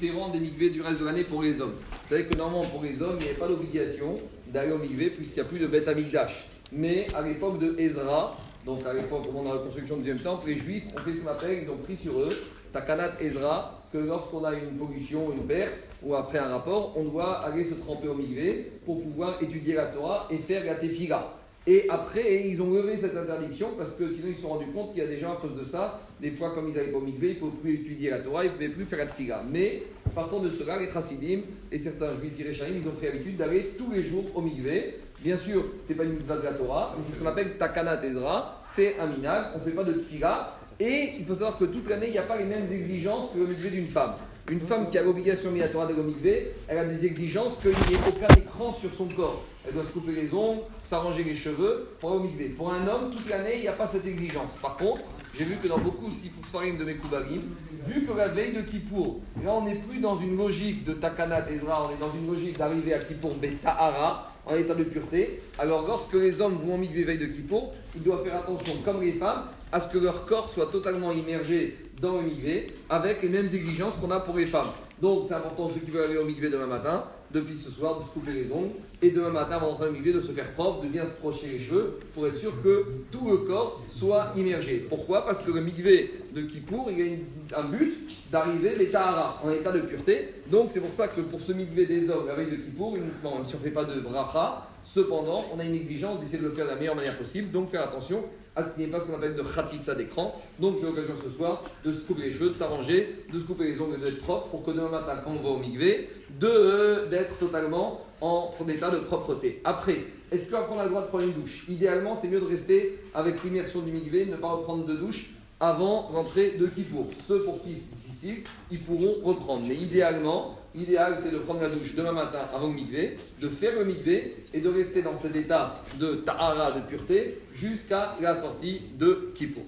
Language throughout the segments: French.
différent des mikvés du reste de l'année pour les hommes. Vous savez que normalement pour les hommes, il n'y a pas l'obligation d'aller au mikvé puisqu'il n'y a plus de bête amigdash. Mais à l'époque de Ezra, donc à l'époque au de la construction du deuxième temple, les juifs ont fait ce qu'on appelle, ils ont pris sur eux, Takanat Ezra, que lorsqu'on a une pollution, une perte, ou après un rapport, on doit aller se tremper au mikvé pour pouvoir étudier la Torah et faire la tefila. Et après, ils ont levé cette interdiction parce que sinon ils se sont rendus compte qu'il y a des gens à cause de ça, des fois comme ils n'allaient pas au mikvé, ils ne pouvaient plus étudier la Torah, ils ne pouvaient plus faire la tefila. Mais partant de cela, les chassidim et certains juifs iréchaïm, ils ont pris l'habitude d'aller tous les jours au mikvé. Bien sûr, ce n'est pas une mitzvah de la Torah, mais c'est ce qu'on appelle takana ezra, c'est un minag, on ne fait pas de tefila. Et il faut savoir que toute l'année, il n'y a pas les mêmes exigences que le mikvé d'une femme. Une femme qui a l'obligation minatoire d'aller au mikvé, elle a des exigences qu'il n'y ait aucun écran sur son corps. Elle doit se couper les ongles, s'arranger les cheveux pour mikvé. Pour un homme, toute l'année, il n'y a pas cette exigence. Par contre, j'ai vu que dans beaucoup de Sifousfarim de Mekoubarim, vu que la veille de Kippour, là on n'est plus dans une logique de Takanat Ezra, on est dans une logique d'arriver à Kippour Betahara, en état de pureté, alors lorsque les hommes vont mikvé veille de Kippour, ils doivent faire attention, comme les femmes, à ce que leur corps soit totalement immergé dans le mikvé, avec les mêmes exigences qu'on a pour les femmes. Donc c'est important, ceux qui veulent aller au mikvé demain matin, depuis ce soir, de se couper les ongles, et demain matin, avant d'entrer au mikvé, de se faire propre, de bien se crocher les cheveux, pour être sûr que tout le corps soit immergé. Pourquoi? Parce que le mikvé de Kippour, il a un but d'arriver l'état en état de pureté. Donc c'est pour ça que pour ce mikvé des hommes, la veille de Kippour, on ne fait pas de bracha, cependant, on a une exigence d'essayer de le faire de la meilleure manière possible, donc faire attention à ce qu'il n'y ait pas ce qu'on appelle de khatitsa d'écran. Donc c'est l'occasion ce soir de se couper les cheveux, de s'arranger, de se couper les ongles d'être propre pour que demain matin, quand on va au mikvé, de, euh, d'être totalement en état de propreté. Après, est-ce qu'après on a le droit de prendre une douche? Idéalement, c'est mieux de rester avec l'immersion du mikvé, ne pas reprendre de douche avant l'entrée de Kippour. Ceux pour qui c'est difficile, ils pourront reprendre. Mais idéalement, l'idéal c'est de prendre la douche demain matin avant le mikvé, de faire le mikvé et de rester dans cet état de tahara, de pureté, jusqu'à la sortie de Kippour.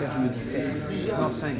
Serge me dit 7. Non, 5.